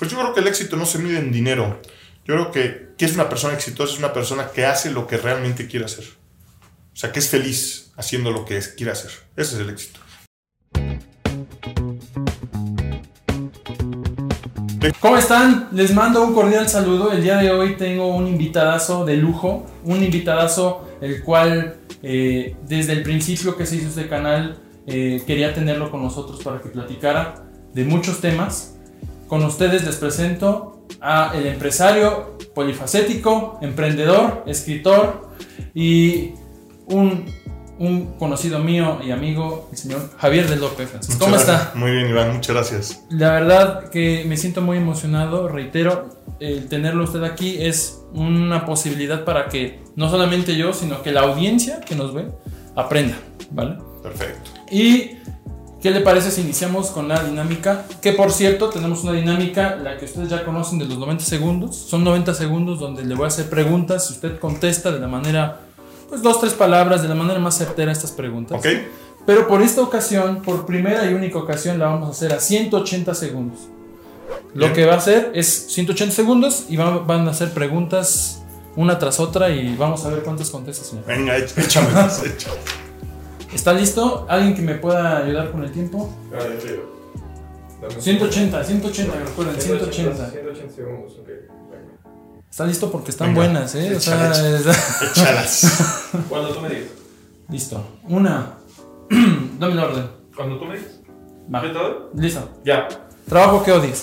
Pues yo creo que el éxito no se mide en dinero. Yo creo que, que es una persona exitosa, es una persona que hace lo que realmente quiere hacer. O sea, que es feliz haciendo lo que es- quiere hacer. Ese es el éxito. ¿Cómo están? Les mando un cordial saludo. El día de hoy tengo un invitadazo de lujo, un invitadazo el cual eh, desde el principio que se hizo este canal eh, quería tenerlo con nosotros para que platicara de muchos temas. Con ustedes les presento a el empresario polifacético, emprendedor, escritor y un, un conocido mío y amigo, el señor Javier de López. Francisco. ¿Cómo Muchas está? Muy bien, Iván, muchas gracias. La verdad que me siento muy emocionado, reitero, el tenerlo usted aquí es una posibilidad para que no solamente yo, sino que la audiencia que nos ve aprenda, ¿vale? Perfecto. Y ¿qué le parece si iniciamos con la dinámica? Que por cierto, tenemos una dinámica, la que ustedes ya conocen de los 90 segundos. Son 90 segundos donde le voy a hacer preguntas, si usted contesta de la manera, pues dos, tres palabras, de la manera más certera estas preguntas. ¿Ok? Pero por esta ocasión, por primera y única ocasión, la vamos a hacer a 180 segundos. Lo Bien. que va a hacer es 180 segundos y va- van a hacer preguntas una tras otra y vamos a ver cuántas contesta, señor. Venga, éch- échame, échame. ¿Está listo? ¿Alguien que me pueda ayudar con el tiempo? Ah, yo te digo. Dame un 180, 180, recuerden, 180. 180 segundos, ok. Está listo porque están Venga, buenas, ¿eh? O sea, Échalas. Cuando tú me digas. listo. Una. Dame el orden. Cuando tú me digas. Va. Listo. Ya. Trabajo que odies.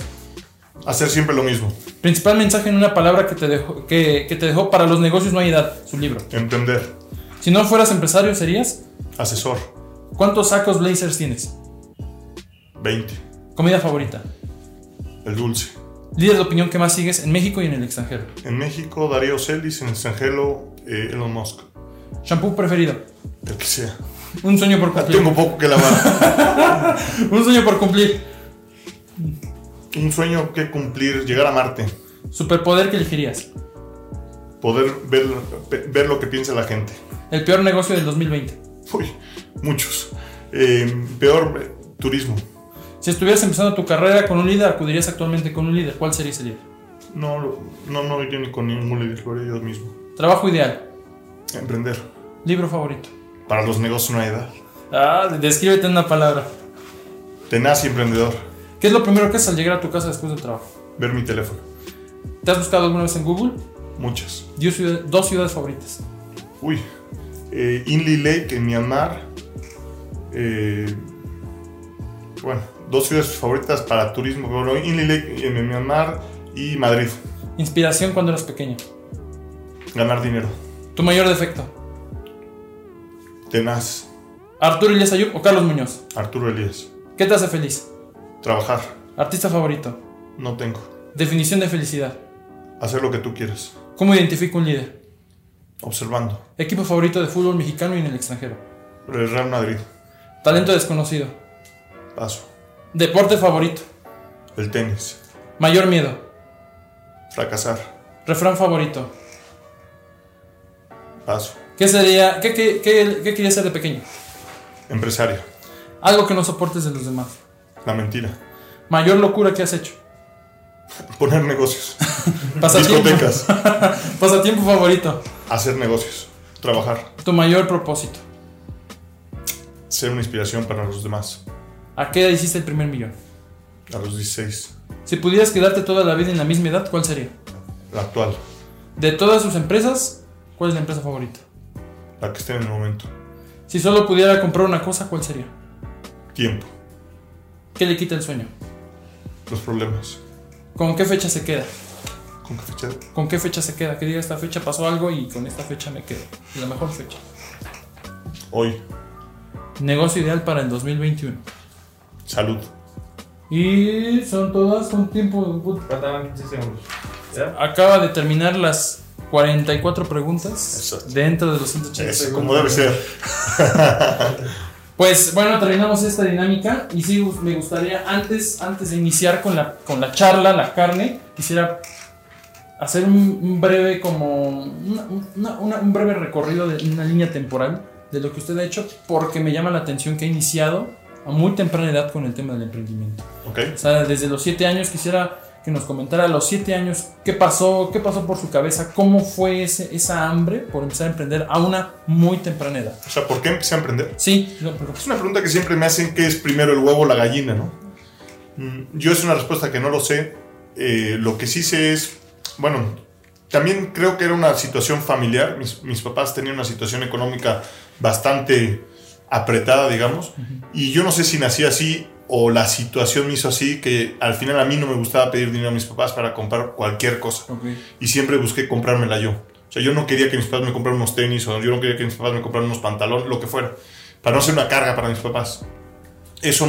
Hacer siempre lo mismo. Principal mensaje en una palabra que te dejó, que, que te dejó para los negocios no hay edad, su libro. Emprender. Si no fueras empresario, serías. Asesor. ¿Cuántos sacos blazers tienes? 20. Comida favorita. El dulce. Líder de opinión que más sigues en México y en el extranjero. En México, Darío Celis. En el extranjero, eh, Elon Musk. Shampoo preferido. El que sea. Un sueño por cumplir. Tengo poco que lavar. Un sueño por cumplir. Un sueño que cumplir, llegar a Marte. Superpoder que elegirías. Poder ver, ver lo que piensa la gente. El peor negocio del 2020. Uy, muchos. Eh, peor, eh, turismo. Si estuvieras empezando tu carrera con un líder, acudirías actualmente con un líder. ¿Cuál sería ese líder? No, no, no iría ni con ningún líder, lo haría yo mismo. Trabajo ideal. Emprender. Libro favorito. Para los negocios no hay edad. Ah, descríbete en una palabra. Tenaz y emprendedor. ¿Qué es lo primero que haces al llegar a tu casa después del trabajo? Ver mi teléfono. ¿Te has buscado alguna vez en Google? Muchas. Ciudad- dos ciudades favoritas. Uy. Eh, Lake en Myanmar. Eh, bueno, dos ciudades favoritas para turismo. Inli Lake en Myanmar y Madrid. Inspiración cuando eras pequeño. Ganar dinero. Tu mayor defecto. Tenaz. Arturo Elias Ayub o Carlos Muñoz. Arturo Elías. ¿Qué te hace feliz? Trabajar. Artista favorito. No tengo. Definición de felicidad. Hacer lo que tú quieras. ¿Cómo identifico un líder? Observando. Equipo favorito de fútbol mexicano y en el extranjero. El Real Madrid. Talento desconocido. Paso. Deporte favorito. El tenis. Mayor miedo. Fracasar. Refrán favorito. Paso. ¿Qué sería? ¿Qué, qué, qué, qué querías ser de pequeño? Empresario. Algo que no soportes de los demás. La mentira. Mayor locura que has hecho. Poner negocios. Discotecas. Pasatiempo favorito. Hacer negocios. Trabajar. Tu mayor propósito. Ser una inspiración para los demás. ¿A qué edad hiciste el primer millón? A los 16. Si pudieras quedarte toda la vida en la misma edad, ¿cuál sería? La actual. De todas sus empresas, ¿cuál es la empresa favorita? La que esté en el momento. Si solo pudiera comprar una cosa, ¿cuál sería? Tiempo. ¿Qué le quita el sueño? Los problemas. ¿Con qué fecha se queda? ¿Con qué fecha? ¿Con qué fecha se queda? Que diga esta fecha pasó algo y con esta fecha me quedo. La mejor fecha. Hoy. Negocio ideal para el 2021. Salud. Y son todas con tiempo. Faltaban 15 segundos. ¿Ya? Acaba de terminar las 44 preguntas Exacto. dentro de los 180 Eso, segundos. como debe ser. Pues bueno, terminamos esta dinámica y sí me gustaría antes, antes de iniciar con la, con la charla, la carne, quisiera hacer un, breve como una- una- una- un breve recorrido de una línea temporal de lo que usted ha hecho porque me llama la atención que ha iniciado a muy temprana edad con el tema del emprendimiento. ¿Ok? O sea, desde los 7 años quisiera que nos comentara a los 7 años qué pasó, qué pasó por su cabeza, cómo fue ese, esa hambre por empezar a emprender a una muy temprana edad. O sea, ¿por qué empecé a emprender? Sí, no, Es una pregunta que siempre me hacen que es primero el huevo o la gallina, ¿no? Mm, Yo es una respuesta que no lo sé. Eh, lo que sí sé es, bueno, también creo que era una situación familiar. Mis, mis papás tenían una situación económica bastante apretada, digamos. Y yo no sé si nací así o la situación me hizo así, que al final a mí no me gustaba pedir dinero a mis papás para comprar cualquier cosa Ok. y siempre busqué comprármela yo. O sea, yo no quería que mis papás me compraran unos tenis o yo no quería que mis papás me compraran unos pantalones, lo que fuera, para no ser una carga para mis papás. Eso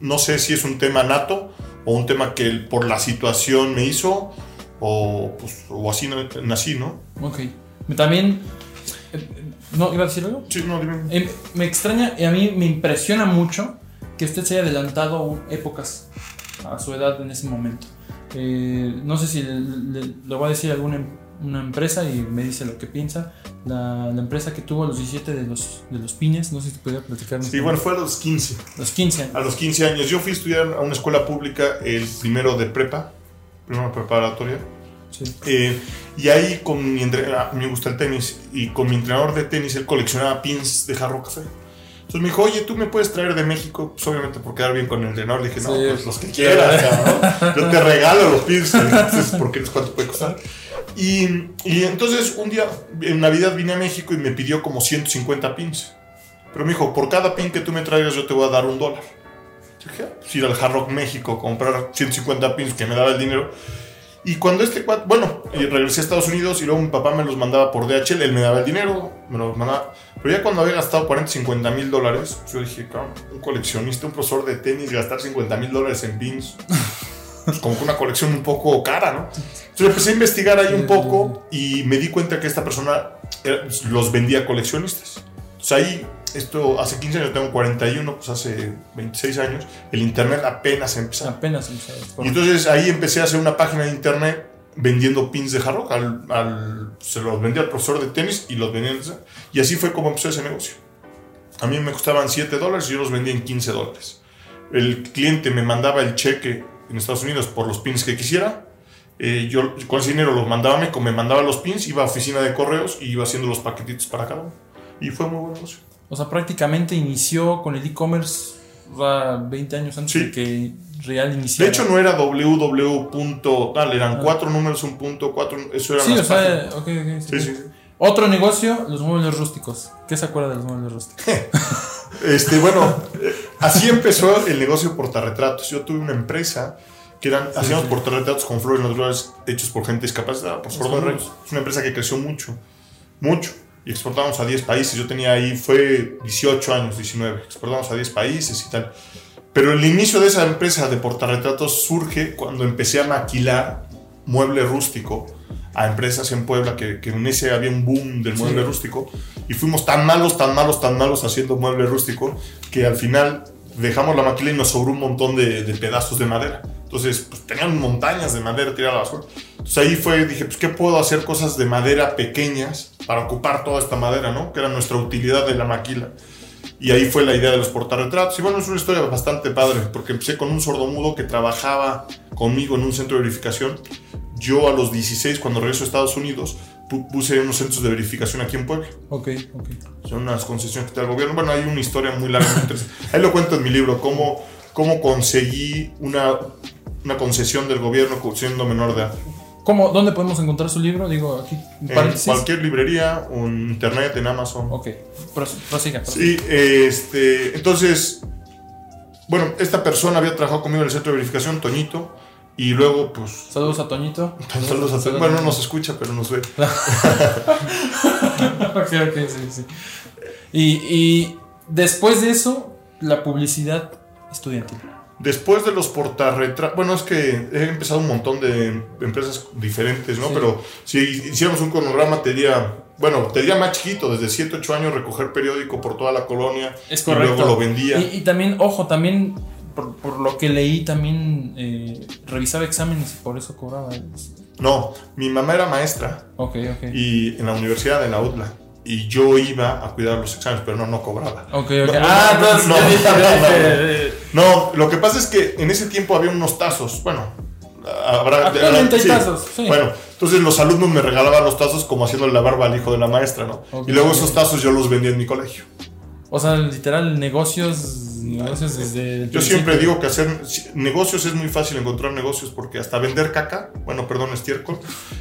no sé si es un tema nato o un tema que por la situación me hizo o, pues, o así na- nací, ¿no? Ok. También. eh, ¿No iba a decir algo? Sí, no, dime. Eh, me extraña y a mí me impresiona mucho que usted se haya adelantado épocas a su edad en ese momento. Eh, no sé si le, le- le voy a decir alguna em- una empresa y me dice lo que piensa. La, la empresa que tuvo a los 17 de los, de los pines, no sé si podía platicar. Sí, bueno, fue a los 15. Los 15 años. A los 15 años. Yo fui a estudiar a una escuela pública el primero de prepa, primero preparatoria. Sí. Eh, y ahí con mi entre- a mí me gusta el tenis y con mi entrenador de tenis él coleccionaba pins de jarro café. Entonces me dijo, oye, tú me puedes traer de México, pues obviamente por quedar bien con el entrenador. Le dije, no, Sí. pues los que quieras, cabrón. Yo te regalo los pins. Entonces, ¿por qué eres cuánto puede costar? Y, y entonces un día en Navidad vine a México y me pidió como 150 pins. Pero me dijo, por cada pin que tú me traigas yo te voy a dar un dólar. Yo dije, "Ah, pues ir al Hard Rock México, comprar 150 pins que me daba el dinero. Y cuando este cuate, bueno, regresé a Estados Unidos y luego mi papá me los mandaba por DHL, él me daba el dinero, me los mandaba. Pero ya cuando había gastado 40, 50 mil dólares, yo dije, cabrón, un coleccionista, un profesor de tenis, gastar 50 mil dólares en pins, pues como que una colección un poco cara, ¿no? Entonces empecé a investigar ahí un poco y me di cuenta que esta persona era- los vendía a coleccionistas. Entonces ahí, esto hace 15 años, tengo 41, pues hace 26 años, el internet apenas empezaba. Apenas. Y entonces ahí empecé a hacer una página de internet vendiendo pins de jarro. Al, al- se los vendía al profesor de tenis y los vendía. Y así fue como empezó ese negocio. A mí me costaban 7 dólares y yo los vendía en 15 dólares. El cliente me mandaba el cheque en Estados Unidos por los pins que quisiera. Eh, yo con ese dinero los mandaba a México, me mandaba los pins, iba a oficina de correos y iba haciendo los paquetitos para cada uno. Y fue muy buen negocio. O sea, prácticamente inició con el e-commerce o sea, 20 años antes Sí. de que Real De iniciara. hecho, no era www. punto tal, eran cuatro números, un punto, cuatro. Eso era Sí, o sea, ok, ok. Sí, sí. Otro negocio, los muebles rústicos. ¿Qué se acuerda de los muebles rústicos? Este, bueno, eh, así empezó el negocio de portarretratos. Yo tuve una empresa que eran, hacíamos portarretratos con flores naturales hechos por gente discapacitada, por Sordos. Es una empresa que creció mucho, mucho. Y exportábamos a 10 países. Yo tenía ahí, fue 18 años, 19. Exportábamos a 10 países y tal. Pero el inicio de esa empresa de portarretratos surge cuando empecé a maquilar mueble rústico a empresas en Puebla, que, que en ese había un boom del mueble Sí. rústico. Y fuimos tan malos, tan malos, tan malos haciendo mueble rústico que al final dejamos la maquila y nos sobró un montón de, de pedazos de madera. Entonces, pues tenían montañas de madera tirada a la basura. Entonces ahí fue, dije, pues, ¿qué puedo hacer cosas de madera pequeñas para ocupar toda esta madera, ¿no? Que era nuestra utilidad de la maquila. Y ahí fue la idea de los portarretratos. Y bueno, es una historia bastante padre, porque empecé con un sordomudo que trabajaba conmigo en un centro de verificación. Yo a los 16, cuando regreso a Estados Unidos, pu- puse unos centros de verificación aquí en Puebla. Ok, ok. Son unas concesiones que te da el gobierno. Bueno, hay una historia muy larga, muy interesante. Ahí lo cuento en mi libro, cómo, cómo conseguí una, una concesión del gobierno siendo menor de edad. ¿Cómo, ¿Dónde podemos encontrar su libro? Digo, aquí, en cualquier librería o en internet, en Amazon. Ok, pros- prosiga. prosiga. Sí, este, entonces, bueno, esta persona había trabajado conmigo en el centro de verificación, Toñito, y luego, pues, Saludos a Toñito. saludos a Toñito. Bueno, no nos escucha, pero nos ve. ok, ok, sí, sí. Y, y después de eso, la publicidad estudiantil. Después de los portarretratos, bueno, es que he empezado un montón de empresas diferentes, ¿no? Sí. Pero si hiciéramos un cronograma, te diría, bueno, te diría más chiquito, desde 7, 8 años recoger periódico por toda la colonia. Es Y correcto. luego lo vendía. Y, y también, ojo, también, por, por lo que leí, también eh, revisaba exámenes y por eso cobraba. No, mi mamá era maestra Ok, ok. y en la universidad, en la UDLA. Y yo iba a cuidar los exámenes, pero no, no cobraba. Ok, ok. No, ah, no, lo que pasa es que en ese tiempo había unos tazos. Bueno, habrá... Actualmente hay sí. tazos, sí. Bueno, entonces los alumnos me regalaban los tazos como haciéndole la barba al hijo de la maestra, ¿no? Ok. Y luego esos tazos yo los vendía en mi colegio. O sea, literal, negocios, negocios desde... Yo siempre digo que hacer negocios es muy fácil encontrar negocios porque hasta vender caca, bueno, perdón, estiércol,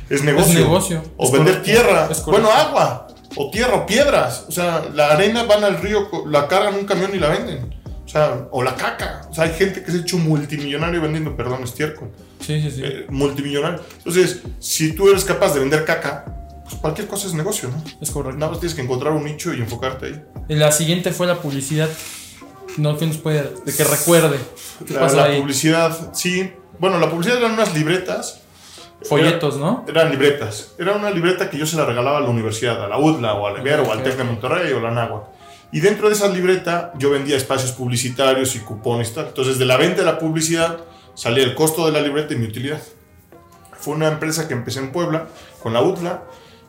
es negocio. Es negocio. O Es vender correcto. tierra, bueno, agua, o tierra, o piedras. O sea, la arena van al río, la cargan en un camión y la venden. O sea, o la caca. O sea, hay gente que se ha hecho multimillonario vendiendo, perdón, estiércol. Sí, sí, sí. eh, multimillonario. Entonces, si tú eres capaz de vender caca, pues cualquier cosa es negocio, ¿no? es correcto. Nada más tienes que encontrar un nicho y enfocarte ahí. La siguiente fue la publicidad. No, que nos puede... De que recuerde. ¿Qué La, pasó la ahí? publicidad, sí. Bueno, la publicidad eran unas libretas. Folletos, ¿no? Eran libretas. Era una libreta que yo se la regalaba a la universidad, a la UDLA o al Ibero Ok, o al TEC de. Monterrey o la NAHUAC. Y dentro de esa libreta yo vendía espacios publicitarios y cupones y tal. Entonces de la venta de la publicidad salía el costo de la libreta y mi utilidad. Fue una empresa que empecé en Puebla con la UDLA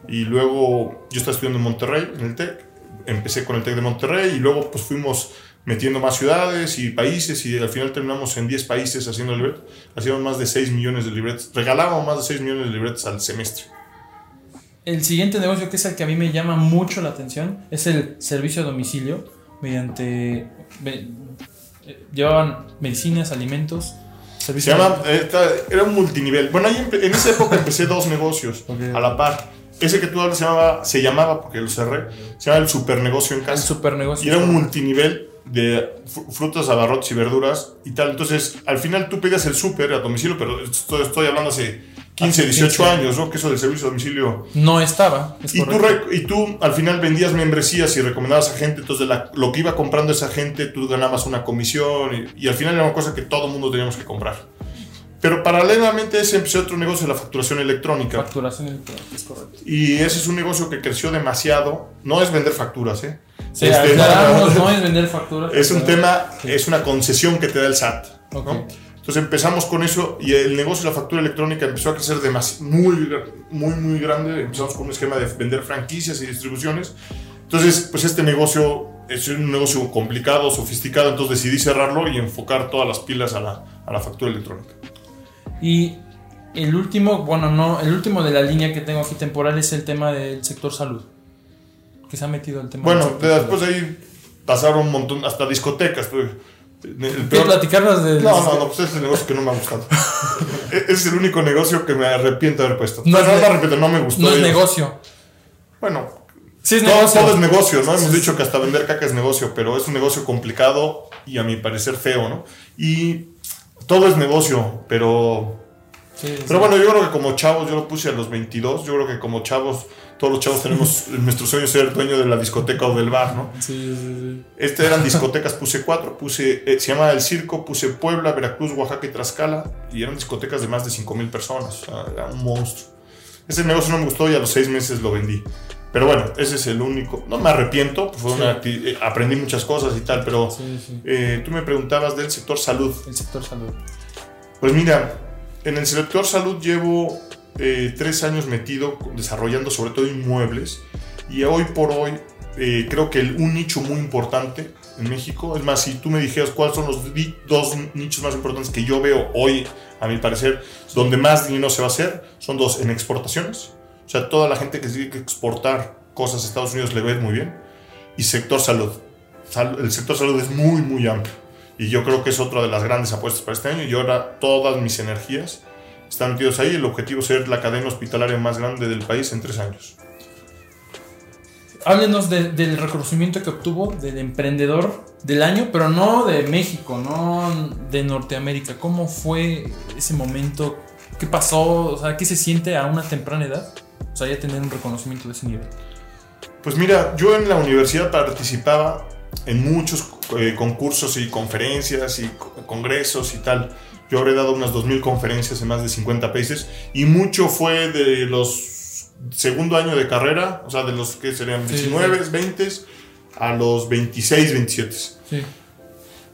y luego yo estaba estudiando en Monterrey, en el TEC. Empecé con el TEC de Monterrey y luego pues fuimos metiendo más ciudades y países y al final terminamos en 10 países haciendo libretas. Hacíamos más de 6 millones de libretas. Regalábamos más de 6 millones de libretas al semestre. El siguiente negocio, que es el que a mí me llama mucho la atención, es el servicio a domicilio. Mediante. ve- eh, llevaban medicinas, alimentos. Se llama, esta- era un multinivel. Bueno, ahí en esa época empecé dos negocios Ok. a la par. Ese que tú hablas se llamaba, se llamaba, porque lo cerré, se llama el supernegocio en El casa. super negocio. Y era un multinivel de fr- frutas, abarrotes y verduras y tal. Entonces, al final tú pedías el súper a domicilio, pero esto estoy hablando hace 15, Hace 18 15. años, ¿no? Que eso del servicio a domicilio. No estaba. Es Y tú, y tú al final vendías membresías y recomendabas a gente, entonces la- lo que iba comprando esa gente, tú ganabas una comisión y, y al final era una cosa que todo el mundo teníamos que comprar. Pero paralelamente a ese empezó otro negocio, la facturación electrónica. Facturación electrónica, es correcto. Y ese es un negocio que creció demasiado. No es vender facturas, ¿eh? Sí, Este, no es vender facturas. Es un tema, Sí. es una concesión que te da el SAT. ¿no? Ok. Entonces empezamos con eso y el negocio de la factura electrónica empezó a crecer demasi- muy, muy, muy grande. Empezamos con un esquema de vender franquicias y distribuciones. Entonces, pues este negocio es un negocio complicado, sofisticado, entonces decidí cerrarlo y enfocar todas las pilas a la, a la factura electrónica. Y el último, bueno, no, el último de la línea que tengo aquí temporal es el tema del sector salud. Que se ha metido el tema Bueno, sector después de ahí pasaron un montón, hasta discotecas. pues, El ¿Quieres peor- platicarnos de.? No, no, no, pues es el negocio que no me ha gustado. E- es el único negocio que me arrepiento de haber puesto. No No, es no, ne- me arrepiento, no me gustó. No es Ellos- negocio. Bueno, Sí es todo, negocio. todo es negocio, ¿no? Hemos Sí. dicho que hasta vender caca es negocio, pero es un negocio complicado y a mi parecer feo, ¿no? Y todo es negocio, pero... Sí. Pero bueno, yo creo que como chavos, yo lo puse a los 22, yo creo que como chavos, todos los chavos tenemos nuestro sueño ser dueño de la discoteca o del bar, ¿no? Sí, sí, sí. Este eran discotecas, puse cuatro, puse, eh, se llama El Circo, puse Puebla, Veracruz, Oaxaca y Tlaxcala, y eran discotecas de más de 5 mil personas, o sea, era un monstruo. Ese negocio no me gustó y a los seis meses lo vendí. Pero bueno, ese es el único. No me arrepiento, fue Sí. una eh, aprendí muchas cosas y tal, pero Sí, sí. eh, tú me preguntabas del sector salud. El sector salud. Pues mira, en el sector salud llevo eh, tres años metido desarrollando sobre todo inmuebles y hoy por hoy eh, creo que un nicho muy importante en México, es más, si tú me dijeras cuáles son los dos nichos más importantes que yo veo hoy, a mi parecer, donde más dinero se va a hacer, son dos, en exportaciones, o sea, toda la gente que tiene que exportar cosas a Estados Unidos le ve muy bien, y sector salud. Sal- el sector salud es muy, muy amplio. Y yo creo que es otra de las grandes apuestas para este año. Y ahora todas mis energías están metidas ahí. El objetivo es ser la cadena hospitalaria más grande del país en tres años. Háblenos de- del reconocimiento que obtuvo del emprendedor del año, pero no de México, no de Norteamérica. ¿Cómo fue ese momento? ¿Qué pasó? O sea, ¿qué se siente a una temprana edad? O sea, ya tener un reconocimiento de ese nivel. Pues mira, yo en la universidad participaba en muchos eh, concursos y conferencias y co- congresos y tal. Yo habré dado unas 2.000 conferencias en más de 50 países y mucho fue de los segundo año de carrera, o sea, de los que serían Sí, 19, 20 a los 26, 27. Sí.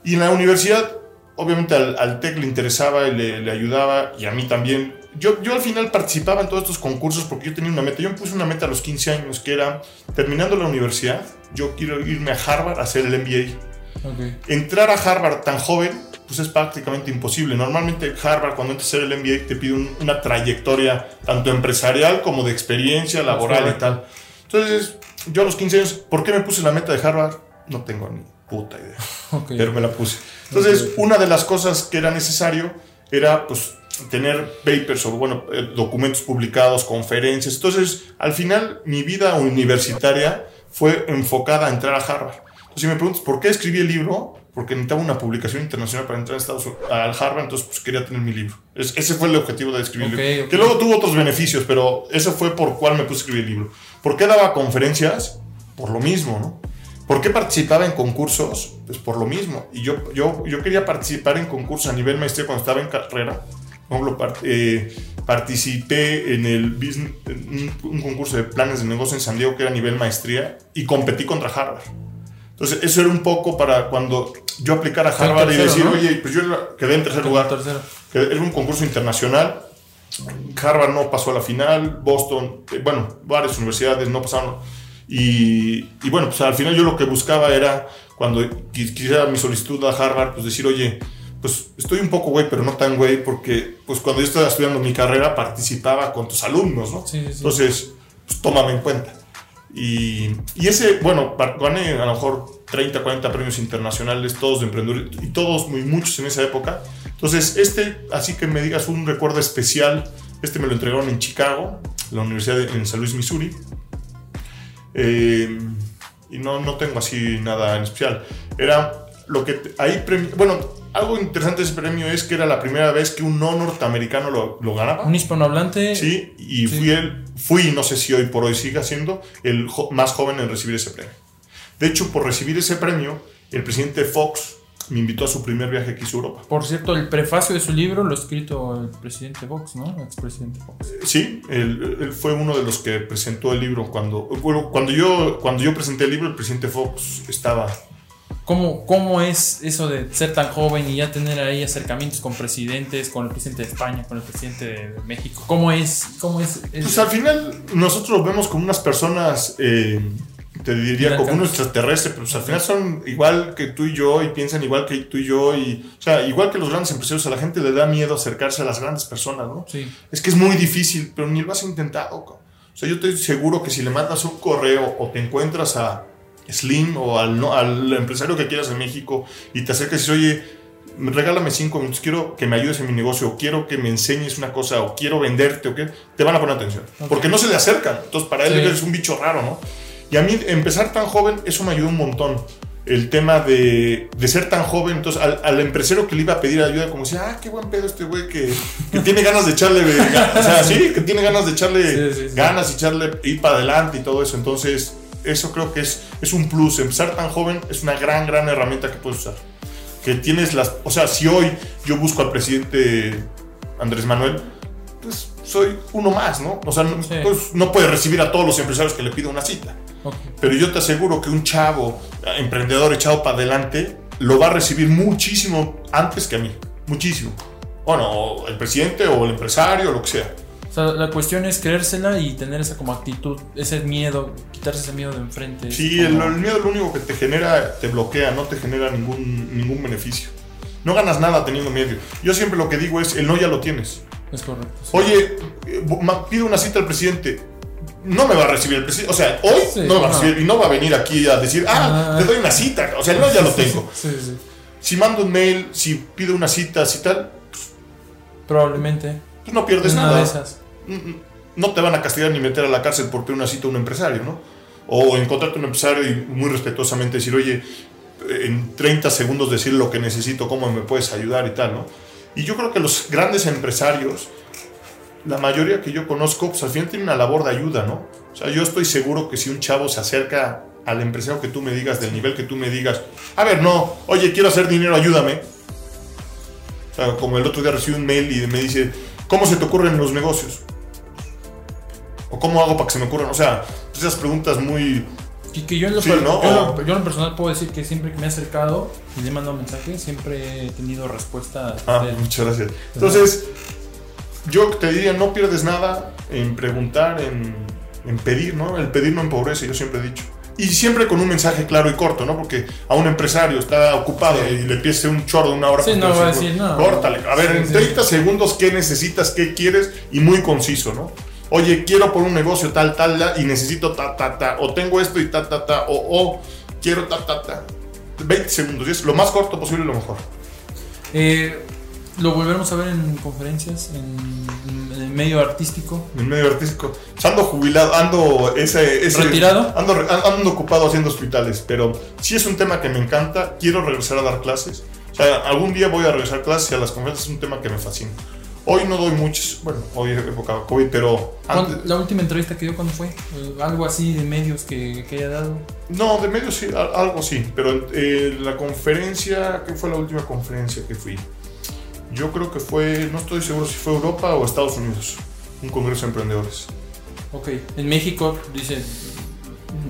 Y en la universidad, obviamente al, al TEC le interesaba y le, le ayudaba, y a mí también. Yo, yo al final participaba en todos estos concursos porque yo tenía una meta. Yo me puse una meta a los 15 años, que era, terminando la universidad, yo quiero irme a Harvard a hacer el MBA. Ok. Entrar a Harvard tan joven pues es prácticamente imposible. Normalmente Harvard, cuando entras a hacer el MBA, te pide un- una trayectoria tanto empresarial como de experiencia laboral y tal. Entonces, yo a los 15 años, ¿por qué me puse la meta de Harvard? No tengo ni puta idea Ok. pero me la puse. Entonces, Ok. una de las cosas que era necesario era, pues, tener papers o, bueno, eh, documentos publicados, conferencias. Entonces, al final, mi vida universitaria fue enfocada a entrar a Harvard. Entonces, si me preguntas, ¿por qué escribí el libro? Porque necesitaba una publicación internacional para entrar a Estados Unidos, al Harvard, entonces, pues, quería tener mi libro. Es- ese fue el objetivo de escribir Ok, el libro. ok. Que luego tuvo otros beneficios, pero eso fue por cuál me puse a escribir el libro. ¿Por qué daba conferencias? Por lo mismo, ¿no? ¿Por qué participaba en concursos? Pues por lo mismo. Y yo, yo, yo quería participar en concursos a nivel maestría cuando estaba en carrera. Por ejemplo, par- eh, participé en el business- en un, un concurso de planes de negocio en San Diego que era a nivel maestría y competí contra Harvard. Entonces, eso era un poco para cuando yo aplicara a Harvard y tercero, decir, ¿no? oye, pues yo quedé en tercer lugar. Tercero. Era un concurso internacional. Harvard no pasó a la final, Boston, eh, bueno, varias universidades no pasaron. Y, y bueno, pues al final yo lo que buscaba era, cuando qui- quisiera mi solicitud a Harvard, pues decir, oye, pues estoy un poco güey, pero no tan güey, porque pues cuando yo estaba estudiando mi carrera participaba con tus alumnos, ¿no? Sí, sí, sí. Entonces, pues tómame en cuenta. Y, y ese, bueno, gané a lo mejor 30, 40 premios internacionales, todos de emprendedores, y todos, muy muchos en esa época. Entonces, este, así que me digas un recuerdo especial, este me lo entregaron en Chicago, la Universidad de, en San Luis, Missouri. Eh, y no, no tengo así nada en especial. Era lo que ahí, bueno, algo interesante de ese premio es que era la primera vez que un no norteamericano lo, lo ganaba. Un hispanohablante. Sí, y Sí. fui el, fui, no sé si hoy por hoy siga siendo, el jo- más joven en recibir ese premio. De hecho, por recibir ese premio, el presidente Fox me invitó a su primer viaje hizo a Europa. Por cierto, el prefacio de su libro lo ha escrito el presidente Vox, ¿no? El expresidente Fox. Sí, él, él fue uno de los que presentó el libro. Cuando, bueno, cuando, yo, cuando yo presenté el libro, el presidente Fox estaba... ¿Cómo, ¿Cómo es eso de ser tan joven y ya tener ahí acercamientos con presidentes, con el presidente de España, con el presidente de México? ¿Cómo es? ¿Cómo es? es- Pues al final nosotros los vemos como unas personas, eh, te diría, como unos extraterrestres, pero pues, al final son igual que tú y yo y piensan igual que tú y yo. Y, o sea, igual que los grandes empresarios, a la gente le da miedo acercarse a las grandes personas, ¿no? Sí. Es que es muy difícil, pero ni lo has intentado. O sea, yo estoy seguro que si le mandas un correo o te encuentras a Slim o al, no- al empresario que quieras en México y te acercas y dices, oye, regálame cinco minutos, quiero que me ayudes en mi negocio, o quiero que me enseñes una cosa, o quiero venderte, o qué, te van a poner atención. Porque no se le acercan. Entonces, para él Sí. eres un bicho raro, ¿no? Y a mí, empezar tan joven, eso me ayudó un montón. El tema de, de ser tan joven, entonces al, al empresario que le iba a pedir ayuda, como decía, ah, qué buen pedo este güey que, que tiene ganas de echarle, o sea, sí, que tiene ganas de echarle Sí, sí, sí. ganas y echarle, ir para adelante y todo eso. Entonces, eso creo que es, es un plus. Empezar tan joven es una gran, gran herramienta que puedes usar. Que tienes las, o sea, si hoy yo busco al presidente Andrés Manuel, pues soy uno más, ¿no? O sea, no, Sí. pues, no puede recibir a todos los empresarios que le piden una cita. Ok. Pero yo te aseguro que un chavo emprendedor echado para adelante lo va a recibir muchísimo antes que a mí. Muchísimo. Bueno, el presidente o el empresario o lo que sea. Sea, la cuestión es creérsela y tener esa como actitud, ese miedo, quitarse ese miedo de enfrente. Sí, el, el miedo lo único que te genera, te bloquea, no te genera ningún, ningún beneficio. No ganas nada teniendo miedo. Yo siempre lo que digo es, el no ya lo tienes. Es correcto. sí. Oye, eh, pido una cita al presidente. No me va a recibir el presidente. O sea, hoy Sí, no me va a recibir y no va a venir aquí a decir, ah, Ah. te doy una cita. O sea, el no ya lo tengo. Sí. Si mando un mail, si pido una cita, si tal, Probablemente. pues no pierdes una nada. de esas. No te van a castigar ni meter a la cárcel por pedir una cita a un empresario, ¿no? O encontrarte un empresario y muy respetuosamente decir, oye, en 30 segundos decir lo que necesito, cómo me puedes ayudar y tal, ¿no? Y yo creo que los grandes empresarios, la mayoría que yo conozco, pues al final tienen una labor de ayuda, ¿no? O sea, yo estoy seguro que si un chavo se acerca al empresario que tú me digas, del nivel que tú me digas, a ver, no, oye, quiero hacer dinero, ayúdame. O sea, como el otro día recibí un mail y me dice, ¿cómo se te ocurren los negocios? ¿O cómo hago para que se me ocurran? O sea, pues esas preguntas muy... Y que yo en, lo, Sí, per- ¿no? yo, lo- yo en lo personal puedo decir que siempre que me he acercado y le he mandado mensajes, siempre he tenido respuesta. Ah, muchas gracias. Entonces, yo te diría, no pierdes nada en preguntar, en, en pedir, ¿no? El pedir no empobrece, yo siempre he dicho. Y siempre con un mensaje claro y corto, ¿no? Porque a un empresario está ocupado Sí. y le pides un chorro de una hora. Sí, no va a decir, no. Córtale. A ver, Sí, en sí. 30 segundos, ¿qué necesitas? ¿Qué quieres? Y muy conciso, ¿no? Oye, quiero por un negocio tal, tal, la, y necesito ta, ta, ta. O tengo esto y ta, ta, ta. O, o quiero ta, ta, ta. 20 segundos. y es lo más corto posible, lo mejor. Eh, lo volveremos a ver en conferencias, en, en el medio artístico. En el medio artístico. Pues ando jubilado, ando ese, ese- ¿Retirado? Ando, ando ocupado haciendo hospitales, pero sí es un tema que me encanta. Quiero regresar a dar clases. O sea, algún día voy a regresar a clases y a las conferencias es un tema que me fascina. Hoy no doy muchas, bueno, hoy es época COVID, pero ¿Cuándo- antes, La última entrevista que dio, ¿cuándo fue? Eh, algo así de medios que, que haya dado. no, de medio sí, algo sí, pero eh, la conferencia, ¿qué fue la última conferencia que fui? Yo creo que fue, no estoy seguro si fue Europa o Estados Unidos, un congreso de emprendedores. Ok. En México, dice.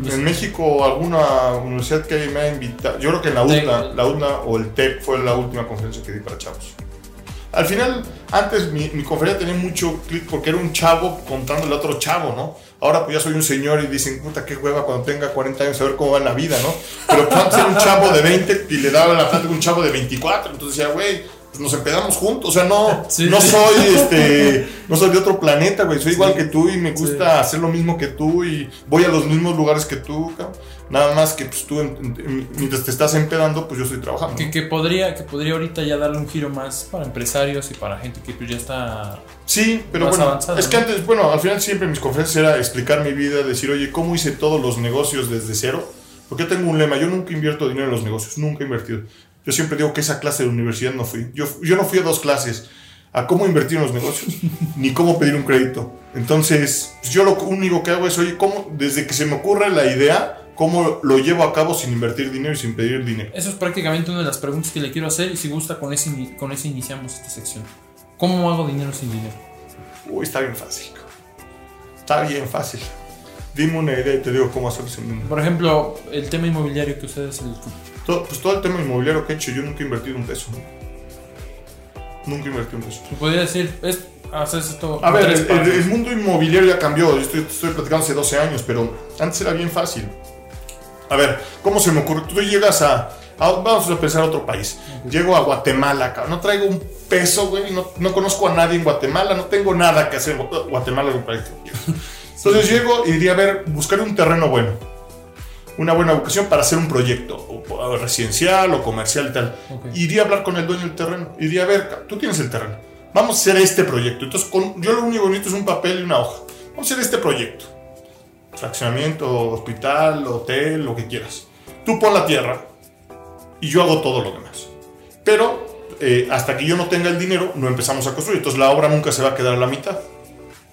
En México, alguna universidad que me ha invitado, yo creo que en la UNA, la UNA o el TEC fue la última conferencia que di para chavos. Al final, antes mi, mi conferencia tenía mucho clic porque era un chavo contándole a otro chavo, ¿no? Ahora pues ya soy un señor y dicen, puta, qué hueva cuando tenga 40 años saber cómo va la vida, ¿no? Pero pues, antes era un chavo de 20 y le daba la plática a un chavo de 24, entonces decía, güey, pues nos empedamos juntos, o sea, no, Sí, no sí. soy este, no soy de otro planeta, güey, soy igual que tú y me gusta hacer lo mismo que tú y voy a los mismos lugares que tú, cabrón. Nada más que pues tú, en- en- mientras te estás empedando, pues yo estoy trabajando. Que, ¿no? que podría, que podría ahorita ya darle un giro más para empresarios y para gente que pues ya está. Sí, pero más bueno, avanzado, es que ¿no? antes, bueno, al final siempre mis conferencias era explicar mi vida, decir, oye, ¿cómo hice todos los negocios desde cero? Porque yo tengo un lema, yo nunca invierto dinero en los negocios, nunca he invertido. Yo siempre digo que esa clase de universidad no fui. Yo, yo no fui a dos clases, a cómo invertir en los negocios, ni cómo pedir un crédito. Entonces, pues, yo lo único que hago es, oye, ¿cómo, desde que se me ocurre la idea, cómo lo llevo a cabo sin invertir dinero y sin pedir dinero? Eso es prácticamente una de las preguntas que le quiero hacer y si gusta con ese, con ese iniciamos esta sección. ¿Cómo hago dinero sin dinero? Uy, está bien fácil. Está bien fácil. Dime una idea y te digo cómo hacerlo sin dinero. Por ejemplo, el tema inmobiliario que ustedes... el- Todo, pues todo el tema inmobiliario que he hecho, yo nunca he invertido un peso. Nunca he invertido un peso. podría decir, es, haces esto... A ver, el, el mundo inmobiliario ya cambió. Yo estoy, estoy platicando hace 12 años, pero antes era bien fácil. A ver, ¿cómo se me ocurre? Tú llegas a. a- vamos a pensar a otro país. Llego a Guatemala, cabrón. No traigo un peso, güey. No, no conozco a nadie en Guatemala. No tengo nada que hacer. Gua- Guatemala es un país que. Entonces llego y diría, a ver, buscar un terreno bueno. Una buena ubicación para hacer un proyecto o- residencial o comercial y tal. Ok. Iría a hablar con el dueño del terreno. Iría a ver, tú tienes el terreno. Vamos a hacer este proyecto. Entonces, con- yo lo único necesito es un papel y una hoja. Vamos a hacer este proyecto. Fraccionamiento, hospital, hotel, lo que quieras. Tú pon la tierra y yo hago todo lo demás. Pero eh, hasta que yo no tenga el dinero, no empezamos a construir. Entonces la obra nunca se va a quedar a la mitad.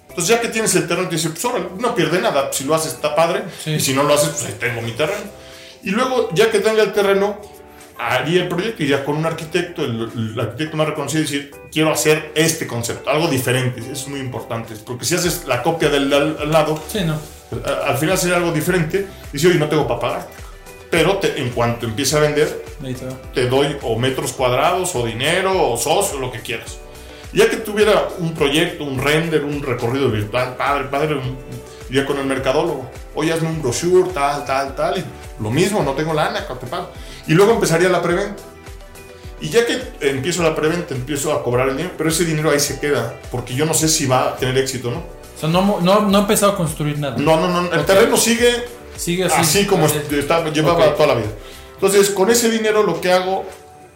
Entonces ya que tienes el terreno, te dices, pues órale, no pierde nada. Si lo haces está padre. Sí. Y si no lo haces, pues ahí tengo mi terreno. Y luego, ya que tenga el terreno, haría el proyecto, iría con un arquitecto, el, el arquitecto más reconocido, y decir, quiero hacer este concepto, algo diferente. Es muy importante. Porque si haces la copia del al- al lado, Sí, no. al final sería algo diferente. Y si oye, no tengo para pagar. Pero te- en cuanto empiece a vender, te doy o metros cuadrados, o dinero, o socio, lo que quieras. Ya que tuviera un proyecto, un render, un recorrido virtual, padre, padre, un- iría con el mercadólogo. Oye, hazme un brochure, tal, tal, tal. Y lo mismo, no tengo lana, te pago. Y luego empezaría la preventa. Y ya que empiezo la preventa, empiezo a cobrar el dinero, pero ese dinero ahí se queda, porque yo no sé si va a tener éxito o no. O sea, no, no, no he empezado a construir nada. No, no, no, el Ok. terreno sigue Sigue así. así, como estaba- llevaba ok. toda la vida. Entonces, con ese dinero lo que hago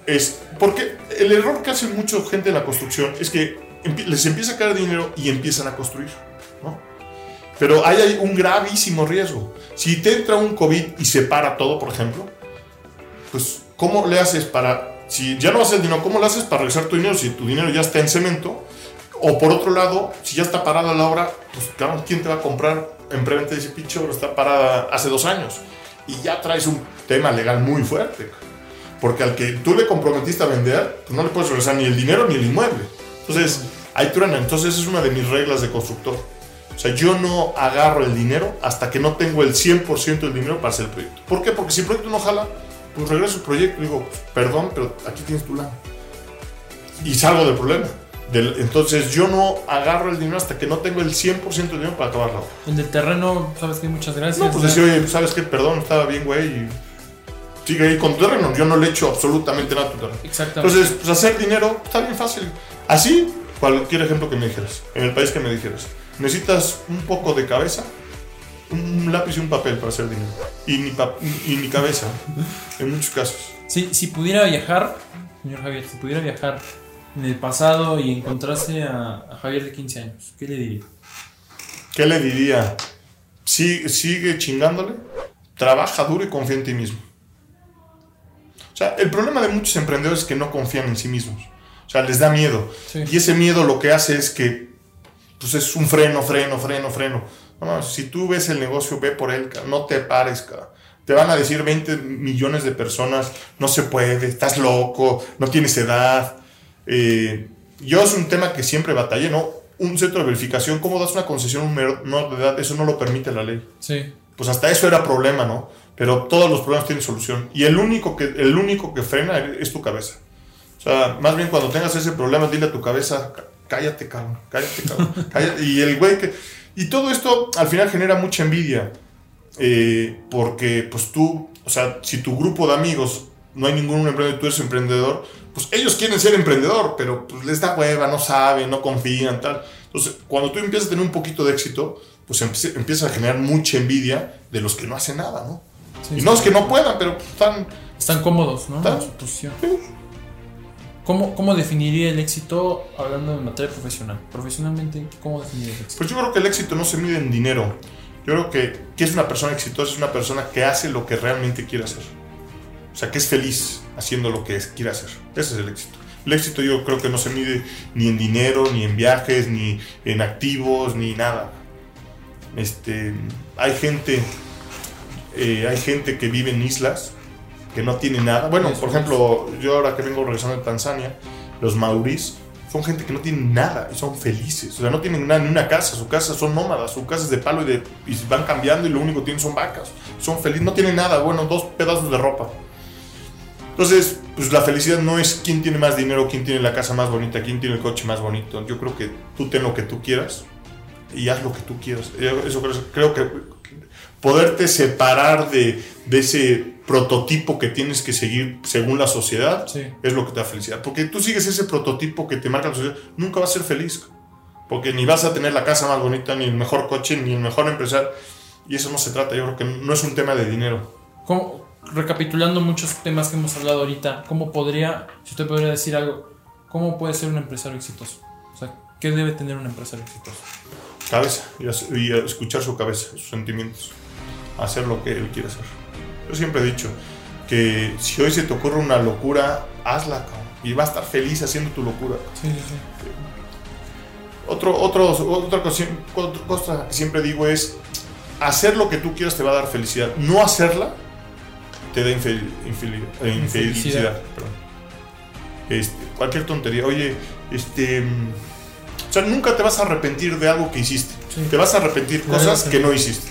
es, porque el error que hace mucha gente en la construcción es que les empieza a caer dinero y empiezan a construir, ¿no? Pero ahí hay un gravísimo riesgo. Si te entra un COVID y se para todo, por ejemplo, pues, ¿cómo le haces para, si ya no el dinero, ¿cómo le haces para regresar tu dinero si tu dinero ya está en cemento? O por otro lado, si ya está parada la obra, pues claro, ¿quién te va a comprar en preventa ese pinche obra? Está parada hace dos años. Y ya traes un tema legal muy fuerte. Porque al que tú le comprometiste a vender, pues no le puedes regresar ni el dinero ni el inmueble. Entonces, ahí truena. Entonces, es una de mis reglas de constructor. O sea, yo no agarro el dinero hasta que no tengo el 100% del dinero para hacer el proyecto. ¿Por qué? Porque si el proyecto no jala, pues regreso el proyecto y digo, perdón, pero aquí tienes tu lana. Y salgo del problema. Del- entonces yo no agarro el dinero hasta que no tengo el 100% de dinero para acabar la obra. El del terreno, sabes que muchas gracias. No, pues decir, oye, ¿sabes qué? Perdón, estaba bien, güey. y Sigue ahí con tu terreno. Yo no le echo absolutamente nada a tu terreno. Exactamente. Entonces, pues hacer dinero está bien fácil. Así, cualquier ejemplo que me dijeras, en el país que me dijeras, necesitas un poco de cabeza, un lápiz y un papel para hacer dinero. Y ni cabeza, en muchos casos. Si, si pudiera viajar, señor Javier, si pudiera viajar en el pasado y encontrarse a, a Javier de 15 años, ¿qué le diría? ¿Qué le diría? Sí- sigue chingándole, trabaja duro y confía en ti mismo. O sea, el problema de muchos emprendedores es que no confían en sí mismos. O sea, les da miedo. Sí. Y ese miedo lo que hace es que pues es un freno, freno, freno, freno. No, no, si tú ves el negocio, ve por él, no te pares, ca. Te van a decir 20 millones de personas, no se puede, estás loco, no tienes edad. Eh, yo es un tema que siempre batallé, ¿no? Un centro de verificación, ¿cómo das una concesión a un menor de edad? Eso no lo permite la ley. Sí. Pues hasta eso era problema, ¿no? Pero todos los problemas tienen solución. Y el único que, el único que frena es tu cabeza. O sea, más bien cuando tengas ese problema, dile a tu cabeza, "Cá- cállate, cabrón, cállate, cabrón, cállate. Y el güey que... Y todo esto al final genera mucha envidia. eh, porque pues tú, o sea, si tu grupo de amigos no hay ningún emprendedor, tú eres emprendedor, pues ellos quieren ser emprendedor, pero pues les da hueva, no saben, no confían, tal. Entonces, cuando tú empiezas a tener un poquito de éxito, pues empieza- empiezas a generar mucha envidia de los que no hacen nada, ¿no? Sí, y sí. no es que no puedan, pero pues, están... Están cómodos, ¿no? Están- En su posición. ¿Cómo, ¿Cómo definiría el éxito hablando de materia profesional? Profesionalmente, ¿cómo definiría el éxito? Pues yo creo que el éxito no se mide en dinero. Yo creo que, que es una persona exitosa, es una persona que hace lo que realmente quiere hacer. O sea, que es feliz haciendo lo que quiere hacer. Ese es el éxito. El éxito yo creo que no se mide ni en dinero, ni en viajes, ni en activos, ni nada. Este, hay gente, eh, hay gente que vive en islas que no tiene nada. Bueno, por ejemplo, yo ahora que vengo regresando de Tanzania, los maurís son gente que no tiene nada y son felices. O sea, no tienen nada, ni una casa. Su casa son nómadas, su casa es de palo y, de, y van cambiando y lo único que tienen son vacas. Son felices, no tienen nada, bueno, dos pedazos de ropa. Entonces, pues la felicidad no es quién tiene más dinero, quién tiene la casa más bonita, quién tiene el coche más bonito. Yo creo que tú ten lo que tú quieras y haz lo que tú quieras. Yo Eso creo, creo que poderte separar de, de ese prototipo que tienes que seguir según la sociedad Sí. es lo que te da felicidad. Porque tú sigues ese prototipo que te marca la sociedad, nunca vas a ser feliz. Porque ni vas a tener la casa más bonita, ni el mejor coche, ni el mejor empresario. Y eso no se trata, yo creo que no es un tema de dinero. ¿Cómo- recapitulando muchos temas que hemos hablado ahorita, ¿cómo podría, si usted podría decir algo, cómo puede ser un empresario exitoso? O sea, ¿qué debe tener un empresario exitoso? Cabeza, y, escuchar su cabeza, sus sentimientos. Hacer lo que él quiere hacer. Yo siempre he dicho que si hoy se te ocurre una locura, hazla. Y va a estar feliz haciendo tu locura. Sí, sí, sí. Otro, otro, otra, cosa, otra cosa que siempre digo es, hacer lo que tú quieras te va a dar felicidad. No hacerla te da infel- infeli- eh, infelicidad. Este, cualquier tontería. Oye, este... O sea, nunca te vas a arrepentir de algo que hiciste. Te vas a arrepentir cosas que no hiciste.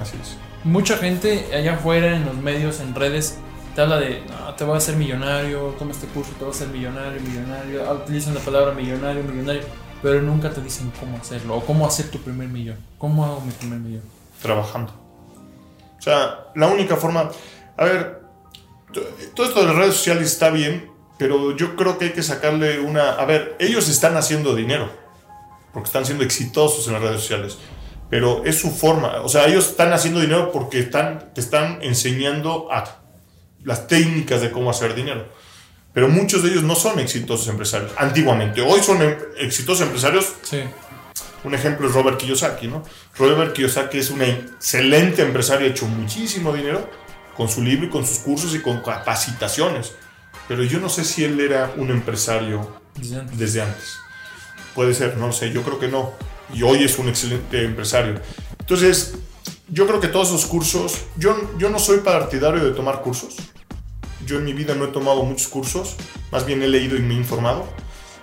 Así es. Mucha gente allá afuera en los medios, en redes, te habla de, "No, te voy a hacer millonario, toma este curso, te voy a hacer millonario, millonario, Ah, utilizan la palabra millonario, millonario, pero nunca te dicen cómo hacerlo o cómo hacer tu primer millón. ¿Cómo hago mi primer millón? trabajando. O sea, la única forma. A ver, to- todo esto de las redes sociales está bien, pero yo creo que hay que sacarle una. A ver, ellos están haciendo dinero, porque están siendo exitosos en las redes sociales, pero es su forma. O sea, ellos están haciendo dinero porque están, te están enseñando a las técnicas de cómo hacer dinero. Pero muchos de ellos no son exitosos empresarios. Antiguamente, hoy son em- exitosos empresarios Sí, un ejemplo es Robert Kiyosaki, ¿no? Robert Kiyosaki es un excelente empresario, ha hecho muchísimo dinero con su libro y con sus cursos y con capacitaciones. Pero yo no sé si él era un empresario desde antes. desde antes. Puede ser, no lo sé, yo creo que no. Y hoy es un excelente empresario. Entonces, yo creo que todos esos cursos, yo, yo no soy partidario de tomar cursos. Yo en mi vida no he tomado muchos cursos, más bien he leído y me he informado.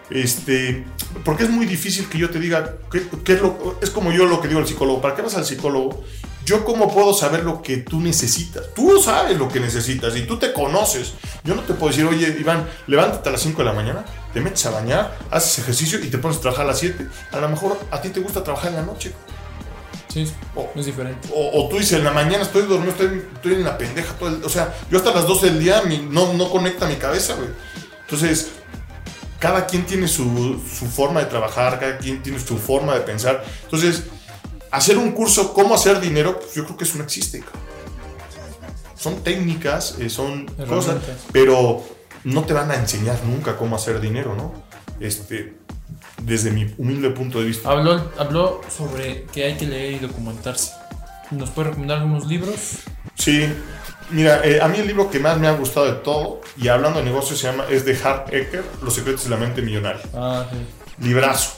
Este, porque es muy difícil que yo te diga, ¿qué, es, lo, es como yo lo que digo al psicólogo, ¿para qué vas al psicólogo? Yo cómo puedo saber lo que tú necesitas. Tú sabes lo que necesitas y tú te conoces. Yo no te puedo decir, oye, Iván, levántate a las 5 de la mañana, te metes a bañar, haces ejercicio y te pones a trabajar a las 7. A lo mejor a ti te gusta trabajar en la noche. Sí, O- es diferente. O, o tú dices, en la mañana estoy dormido, estoy, estoy en la pendeja. Todo el- o sea, yo hasta las 12 del día mi- no, no conecta mi cabeza, güey. Entonces, cada quien tiene su, su forma de trabajar, cada quien tiene su forma de pensar. Entonces, hacer un curso, cómo hacer dinero, pues yo creo que eso no existe. Son técnicas, eh, son cosas, pero no te van a enseñar nunca cómo hacer dinero, ¿no? Este, desde mi humilde punto de vista. Habló, habló sobre que hay que leer y documentarse. ¿Nos puede recomendar algunos libros? Sí, mira, eh, a mí el libro que más me ha gustado de todo, y hablando de negocios, se llama, es de Hart Ecker, Los secretos de la mente millonaria. Ah, sí. Librazo.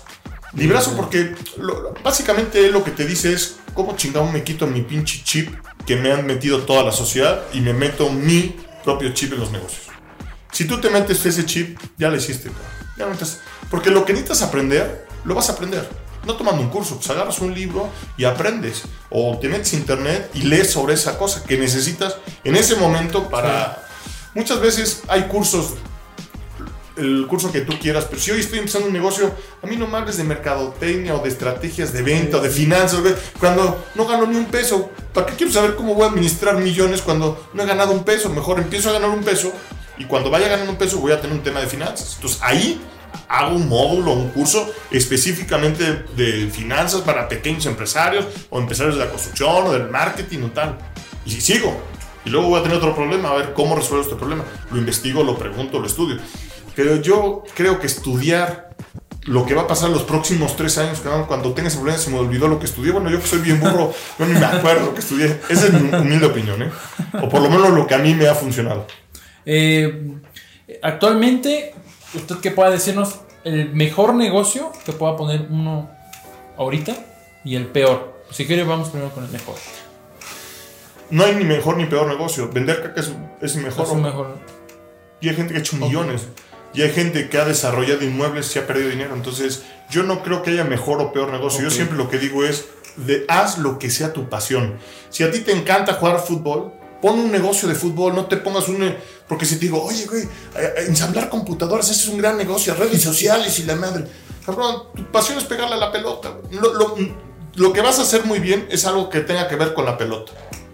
Librazo porque lo- básicamente lo que te dice es cómo chingado me quito mi pinche chip que me han metido toda la sociedad y me meto mi propio chip en los negocios. Si tú te metes ese chip, ya lo hiciste. Ya metes. Porque lo que necesitas aprender, lo vas a aprender. No tomando un curso, pues agarras un libro y aprendes. O te metes a internet y lees sobre esa cosa que necesitas en ese momento para... Muchas veces hay cursos el curso que tú quieras, pero si hoy estoy empezando un negocio, a mí no me hables de mercadotecnia o de estrategias de venta o de finanzas, güey, cuando no gano ni un peso. ¿Para qué quiero saber cómo voy a administrar millones cuando no he ganado un peso? Mejor empiezo a ganar un peso y cuando vaya ganando un peso voy a tener un tema de finanzas. Entonces ahí hago un módulo, un curso específicamente de finanzas para pequeños empresarios o empresarios de la construcción o del marketing o tal. Y si sigo. Y luego voy a tener otro problema, a ver cómo resuelvo este problema. Lo investigo, lo pregunto, lo estudio. Pero yo creo que estudiar lo que va a pasar los próximos tres años, cuando tenga ese problema se me olvidó lo que estudié. Bueno, yo que soy bien burro, yo ni me acuerdo lo que estudié. Esa es mi humilde opinión, ¿eh? O por lo menos lo que a mí me ha funcionado. Eh, actualmente, ¿usted qué pueda decirnos el mejor negocio que pueda poner uno ahorita y el peor? Si quiere, vamos primero con el mejor. No hay ni mejor ni peor negocio. Vender caca es, es mejor. Es un mejor. Y hay gente que ha hecho millones. Y hay gente que ha desarrollado inmuebles y ha perdido dinero. Entonces, yo no creo que haya mejor o peor negocio. Ok. Yo siempre lo que digo es, de, haz lo que sea tu pasión. Si a ti te encanta jugar fútbol, pon un negocio de fútbol, no te pongas un... Porque si te digo, oye, güey, eh, eh, ensamblar computadoras, ese es un gran negocio, redes sociales y la madre. Cabrón, tu pasión es pegarle a la pelota. Lo, lo- lo que vas a hacer muy bien es algo que tenga que ver con la pelota.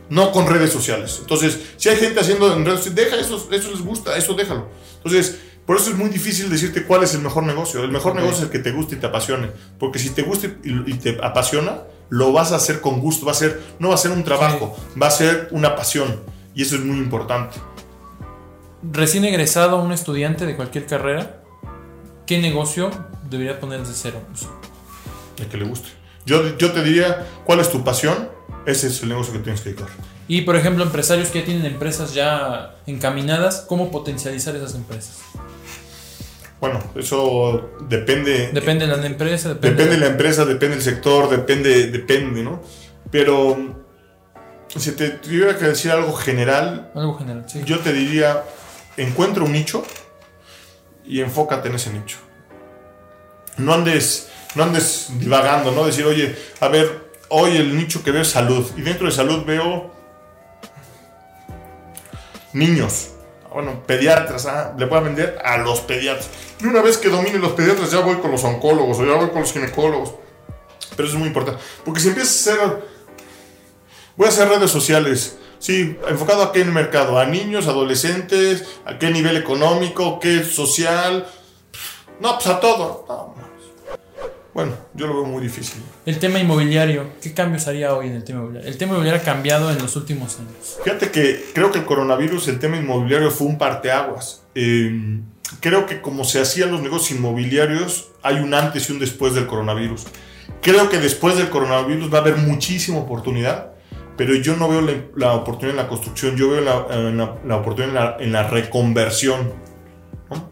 No con redes sociales. Entonces, si hay gente haciendo en redes sociales, deja eso, eso les gusta, eso déjalo. Entonces, por eso es muy difícil decirte cuál es el mejor negocio. El mejor negocio es el que te guste y te apasione. Porque si te gusta y, te apasiona, lo vas a hacer con gusto. Va a ser, no va a ser un trabajo, va a ser una pasión. Y eso es muy importante. Recién egresado, un estudiante de cualquier carrera, ¿qué negocio debería poner desde cero? El que le guste. Yo, yo te diría, ¿cuál es tu pasión? Ese es el negocio que tienes que dedicar. Y por ejemplo, empresarios que ya tienen empresas ya encaminadas, ¿cómo potencializar esas empresas? Bueno, eso depende. Depende de la empresa, depende, Depende de la empresa, depende del sector, depende, depende, ¿no? Pero si te tuviera que decir algo general, Algo general, sí. yo te diría, encuentra un nicho y enfócate en ese nicho. No andes, no andes divagando, ¿no? Decir, oye, a ver, hoy el nicho que veo es salud. Y dentro de salud veo niños. Bueno, pediatras, ah, le voy a vender a los pediatras. Y una vez que domine los pediatras, ya voy con los oncólogos o ya voy con los ginecólogos. Pero eso es muy importante. Porque si empiezas a hacer. Voy a hacer redes sociales. Sí, enfocado a qué mercado, a niños, adolescentes, a qué nivel económico, qué social. No, pues a todo. No. Bueno, yo lo veo muy difícil. El tema inmobiliario, ¿qué cambios haría hoy en el tema inmobiliario? El tema inmobiliario ha cambiado en los últimos años. Fíjate que creo que el coronavirus, el tema inmobiliario fue un parteaguas. Eh, creo que como se hacían los negocios inmobiliarios, hay un antes y un después del coronavirus. Creo que después del coronavirus va a haber muchísima oportunidad, pero yo no veo la, la oportunidad en la construcción, yo veo la, en la- la oportunidad en la, en la reconversión. ¿no?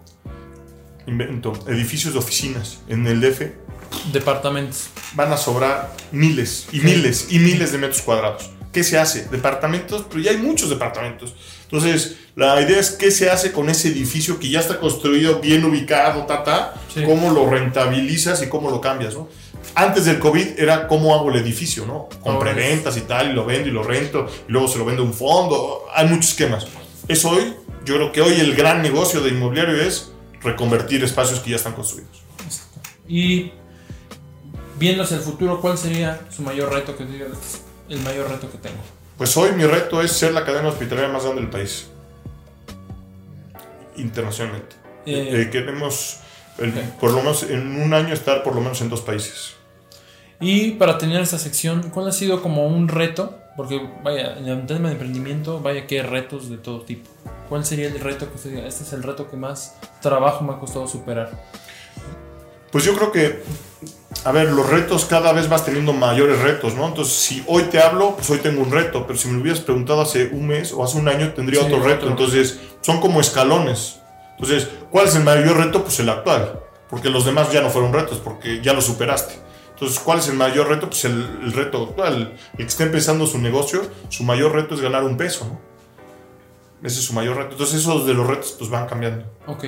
Invento, edificios de oficinas en el DF Departamentos. van a sobrar miles y miles y miles de metros cuadrados. ¿qué se hace? Departamentos, pero ya hay muchos departamentos. Entonces, la idea es qué se hace con ese edificio que ya está construido, bien ubicado, ta, ta, Sí. cómo lo rentabilizas y cómo lo cambias, ¿no? Antes del COVID era cómo hago el edificio, ¿no? Con preventas y tal, y lo vendo y lo rento, y luego se lo vende a un fondo. Hay muchos esquemas. Es hoy, yo creo que hoy el gran negocio de inmobiliario es reconvertir espacios que ya están construidos. Y viendo hacia el futuro, ¿cuál sería su mayor reto que diga el mayor reto que tengo? Pues hoy mi reto es ser la cadena hospitalaria más grande del país. Internacionalmente. Eh, Eh, queremos, el- ok. por lo menos en un año, estar por lo menos en dos países. Y para tener esta sección, ¿cuál ha sido como un reto? Porque vaya, en el tema de emprendimiento, vaya que hay retos de todo tipo. ¿Cuál sería el reto que usted diga? Este es el reto que más trabajo me ha costado superar. Pues yo creo que, a ver, los retos cada vez vas teniendo mayores retos, ¿no? Entonces, si hoy te hablo, pues hoy tengo un reto, pero si me lo hubieras preguntado hace un mes o hace un año, tendría Sí, otro reto. Entonces, son como escalones. Entonces, ¿cuál es el mayor reto? Pues el actual, porque los demás ya no fueron retos, porque ya lo superaste. Entonces, ¿cuál es el mayor reto? Pues el, el reto actual. El que está empezando su negocio, su mayor reto es ganar un peso, ¿no? Ese es su mayor reto. Entonces, esos de los retos, pues van cambiando. Ok.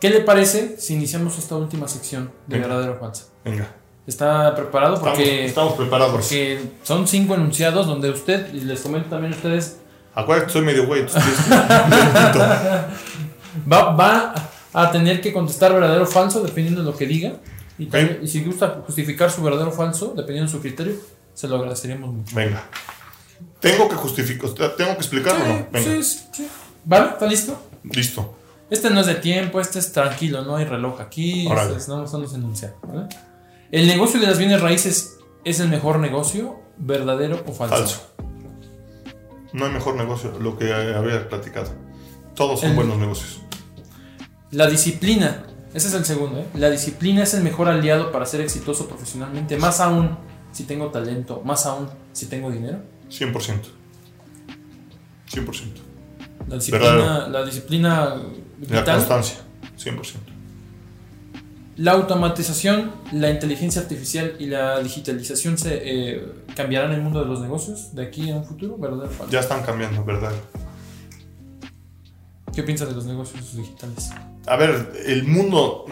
¿Qué le parece si iniciamos esta última sección de verdadero? Venga. ¿Está preparado? Porque, estamos preparados. porque son cinco enunciados donde usted, y les comento también a ustedes, Acuérdate que soy medio güey. va, va a tener que contestar verdadero o falso dependiendo de lo que diga. Y, también- y si gusta justificar su verdadero o falso, dependiendo de su criterio, se lo agradeceríamos mucho. Venga. Tengo que justificar, tengo que explicarlo, o ¿no? Venga. sí, sí, sí. ¿Vale? ¿Está listo? Listo. Este no es de tiempo, este es tranquilo, no hay reloj aquí, este es- no son los enunciados. ¿vale? ¿El negocio de las bienes raíces es el mejor negocio? ¿Verdadero o falso? Falso. No hay mejor negocio, lo que había platicado. Todos son El- buenos negocios. La disciplina, ese es el segundo, ¿eh? La disciplina es el mejor aliado para ser exitoso profesionalmente, más aún si tengo talento, más aún si tengo dinero. 100%. 100%. La disciplina, la disciplina La vital, constancia. 100%. La automatización, la inteligencia artificial y la digitalización se eh, cambiarán el mundo de los negocios de aquí a un futuro, ¿verdadero o falso? Ya están cambiando, ¿verdad? ¿Qué piensas de los negocios digitales? A ver, el mundo,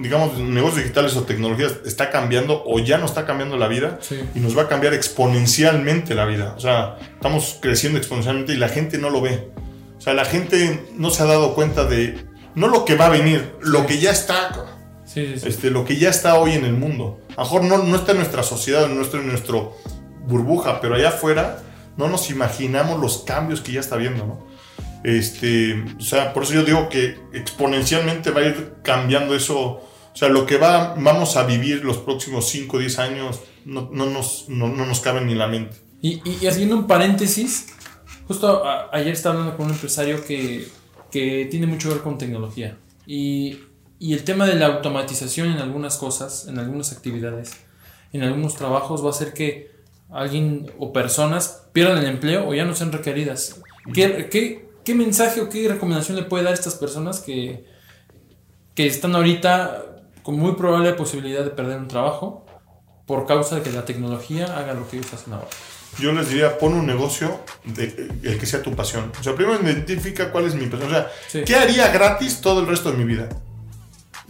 digamos, negocios digitales o tecnologías está cambiando o ya no está cambiando la vida Sí. y nos va a cambiar exponencialmente la vida. O sea, estamos creciendo exponencialmente y la gente no lo ve. O sea, la gente no se ha dado cuenta de, no lo que va a venir, lo que ya está, Sí, sí, sí. este, lo que ya está hoy en el mundo. A lo mejor no, no está en nuestra sociedad, no está en nuestro burbuja, pero allá afuera no nos imaginamos los cambios que ya está viendo, ¿no? Este, o sea, por eso yo digo que exponencialmente va a ir cambiando eso. O sea, lo que va, vamos a vivir los próximos 5 o 10 años no, no nos, no, no nos cabe ni la mente. Y, y- y haciendo un paréntesis, justo a- ayer estaba hablando con un empresario que, que tiene mucho que ver con tecnología. Y, y el tema de la automatización en algunas cosas, en algunas actividades, en algunos trabajos, va a hacer que alguien o personas pierdan el empleo o ya no sean requeridas. ¿Qué, qué, qué mensaje o qué recomendación le puede dar a estas personas que, que están ahorita con muy probable posibilidad de perder un trabajo por causa de que la tecnología haga lo que ellos hacen ahora? Yo les diría, pon un negocio de, el que sea tu pasión. O sea, primero identifica cuál es mi pasión. O sea, Sí. ¿qué haría gratis todo el resto de mi vida?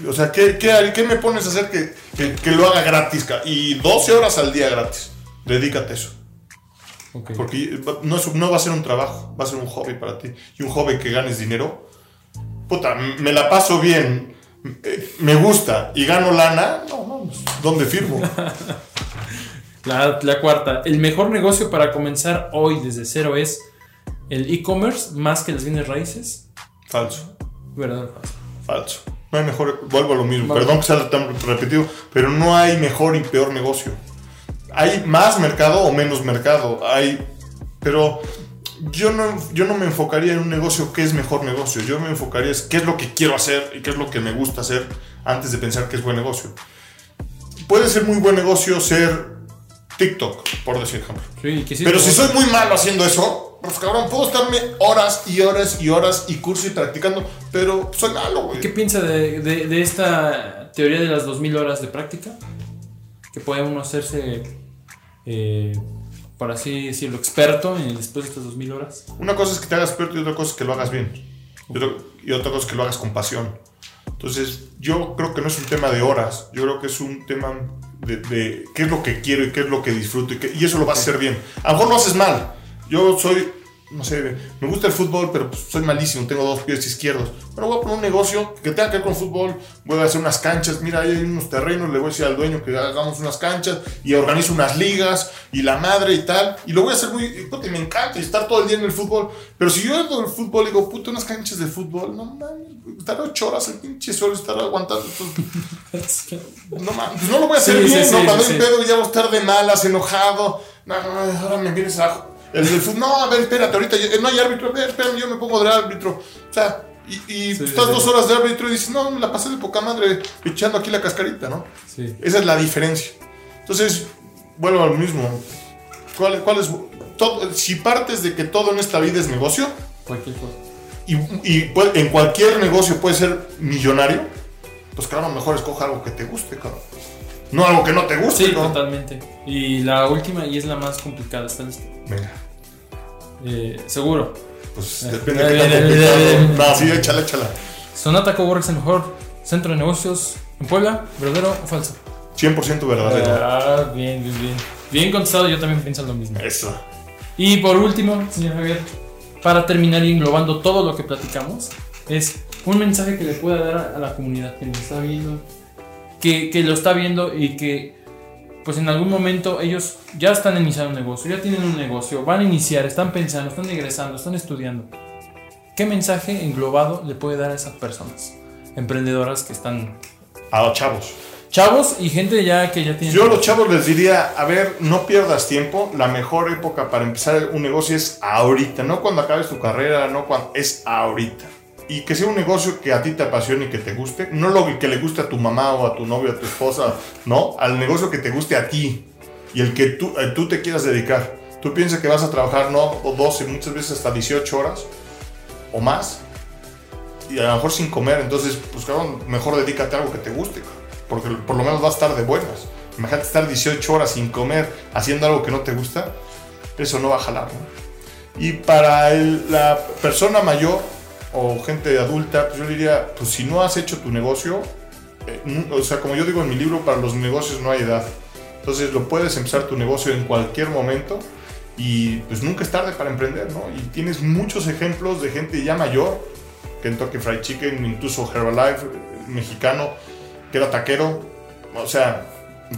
O sea, ¿qué, qué, qué me pones a hacer que, que, que lo haga gratis? Y 12 horas al día gratis. Dedícate a eso. Ok. Porque no, es- no va a ser un trabajo, va a ser un hobby para ti. Y un hobby que ganes dinero. Puta, me la paso bien, eh, me gusta y gano lana. No, no, ¿dónde firmo? La, la cuarta, el mejor negocio para comenzar hoy desde cero es el e-commerce más que las bienes raíces. Falso. ¿Verdad falso? Falso. No hay mejor, vuelvo a lo mismo, Vale. perdón que sea tan repetido, pero no hay mejor y peor negocio. Hay más mercado o menos mercado, hay, pero yo no, yo no me enfocaría en un negocio que es mejor negocio, yo me enfocaría en qué es lo que quiero hacer y qué es lo que me gusta hacer antes de pensar que es buen negocio. Puede ser muy buen negocio ser TikTok, por decir ejemplo. Sí, Pero si soy muy malo haciendo eso, pues cabrón, puedo estarme horas y horas y horas y curso y practicando, pero soy malo, güey. ¿Qué piensa de, de- de esta teoría de las 2000 horas de práctica? Que puede uno hacerse eh, por así decirlo, experto en después de estas 2000 horas? Una cosa es que te hagas experto y otra cosa es que lo hagas bien. Y otra, y otra cosa es que lo hagas con pasión. Entonces, yo creo que no es un tema de horas, yo creo que es un tema de, de qué es lo que quiero y qué es lo que disfruto y, qué- y eso lo vas a hacer bien. A lo mejor lo haces mal. Yo soy, no sé, me gusta el fútbol, pero pues, soy malísimo, tengo dos pies izquierdos. Pero voy a poner un negocio que tenga que ver con fútbol, voy a hacer unas canchas, mira, ahí hay unos terrenos, le voy a decir al dueño que hagamos unas canchas y organizo unas ligas y la madre y tal. Y lo voy a hacer muy, y, me encanta y estar todo el día en el fútbol. Pero si yo hago el fútbol y digo, puta, unas canchas de fútbol, no mames, estar ocho horas el pinche suelo, estar aguantando. no mames, pues no lo voy a hacer Sí, bien, sí, ¿no? sí, Cuando hay pedo ya voy a estar de malas, enojado. No, no, ahora me vienes a. El del fútbol, no, a ver, espérate, ahorita ya- no hay árbitro, a ver, espérame, yo me pongo de árbitro. O sea, y, y Sí, estás sí, dos horas de árbitro y dices, no, me la pasé de poca madre echando aquí la cascarita, ¿no? Sí. Esa es la diferencia. Entonces, vuelvo al mismo. ¿Cuál, cuál es, todo, si partes de que todo en esta vida es negocio, Cualquier cosa. y, y en cualquier negocio puedes ser millonario, pues claro, mejor escoja algo que te guste, cabrón. No algo que no te guste, Sí, totalmente. Y la última, y es la más complicada, ¿está listo? Venga, Eh, seguro. pues Eh, depende de eh, qué tan eh, complicado. No, sí, échala, échala. Sonata Coworks, el mejor centro de negocios en Puebla, ¿verdadero o falso? 100% verdadero. Ah, bien, bien, bien. Bien contestado, yo también pienso lo mismo. Eso. Y por último, señor Javier, para terminar y englobando todo lo que platicamos, es un mensaje que le pueda dar a la comunidad que nos está viendo, que, que lo está viendo y que pues en algún momento ellos ya están iniciando un negocio, ya tienen un negocio, van a iniciar, están pensando, están egresando, están estudiando. ¿Qué mensaje englobado le puede dar a esas personas emprendedoras que están A los chavos. chavos y gente ya que ya tiene Yo a los chavos les diría, a ver, no pierdas tiempo. La mejor época para empezar un negocio es ahorita, no cuando acabes tu carrera, no cuando es ahorita. Y que sea un negocio que a ti te apasione y que te guste, no lo que le guste a tu mamá o a tu novio, a tu esposa, no, al negocio que te guste a ti y el que tú, eh, tú te quieras dedicar. Tú piensas que vas a trabajar, no, o 12, muchas veces hasta 18 horas o más, y a lo mejor sin comer, entonces, pues mejor dedícate a algo que te guste, porque por lo menos vas a estar de buenas. Imagínate estar 18 horas sin comer haciendo algo que no te gusta, eso no va a jalar, ¿no? Y para el- la persona mayor o gente adulta, pues yo diría, pues si no has hecho tu negocio, eh, o sea, como yo digo en mi libro, para los negocios no hay edad. Entonces lo puedes empezar tu negocio en cualquier momento y pues nunca es tarde para emprender, ¿no? Y tienes muchos ejemplos de gente ya mayor, Kentucky Fried Chicken, incluso Herbalife, eh, mexicano, que era taquero, o sea,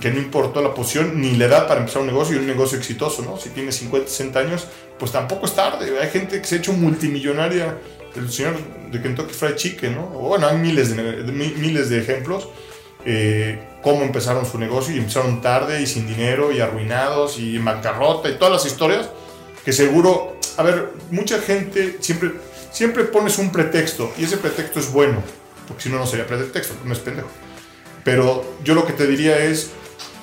que no importó la posición ni la edad para empezar un negocio y un negocio exitoso, ¿no? Si tienes 50, 60 años, pues tampoco es tarde. Hay gente que se ha hecho multimillonaria, el señor de Kentucky Fried Chicken, ¿no? Bueno, hay miles de, de- mi- miles de ejemplos. eh, cómo empezaron su negocio y empezaron tarde y sin dinero y arruinados y en bancarrota y todas las historias que seguro, a ver, mucha gente siempre, siempre pones un pretexto y ese pretexto es bueno, porque si no, no sería pretexto, no es pendejo. Pero yo lo que te diría es,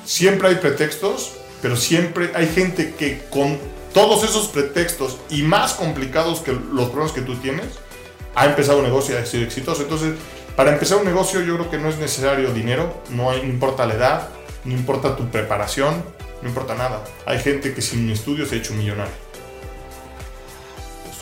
siempre hay pretextos, pero siempre hay gente que con todos esos pretextos y más complicados que los problemas que tú tienes, ha empezado un negocio y ha sido exitoso. Entonces, para empezar un negocio yo creo que no es necesario dinero, no, importa la edad, no importa tu preparación, no importa nada. Hay gente que sin estudios se ha hecho millonario.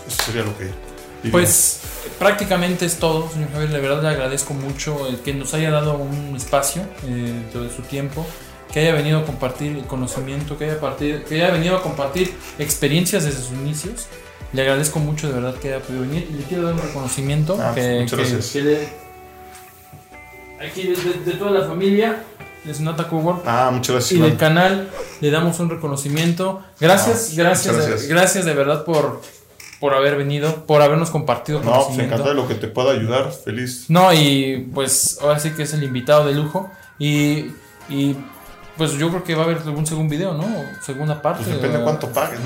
Eso sería lo que... diría. Pues prácticamente es todo, señor Javier. De verdad le agradezco mucho el que nos haya dado un espacio eh, de su tiempo, que haya venido a compartir el conocimiento, que haya, que haya venido a compartir experiencias desde sus inicios. Le agradezco mucho de verdad que haya podido venir y le quiero dar un reconocimiento Ah, que, muchas que- gracias. que le- aquí de, de- de toda la familia de Sonata Cowork Ah, muchas gracias. y del canal le damos un reconocimiento. Gracias, Ah, gracias, gracias. gracias de verdad por, por haber venido, por habernos compartido No, pues encantado de lo que te pueda ayudar, feliz. No, y pues ahora sí que es el invitado de lujo. Y, y pues yo creo que va a haber algún segundo video, ¿no? Segunda parte. Pues depende o- cuánto pagues. Sí,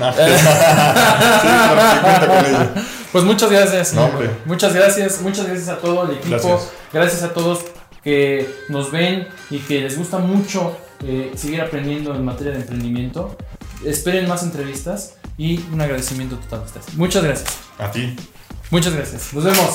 claro, con. Pues muchas gracias. No, muchas gracias, muchas gracias a todo el equipo. Gracias. Gracias, a todos que nos ven y que les gusta mucho eh, seguir aprendiendo en materia de emprendimiento. Esperen más entrevistas y un agradecimiento total a ustedes. Muchas gracias. A ti. Muchas gracias. Nos vemos.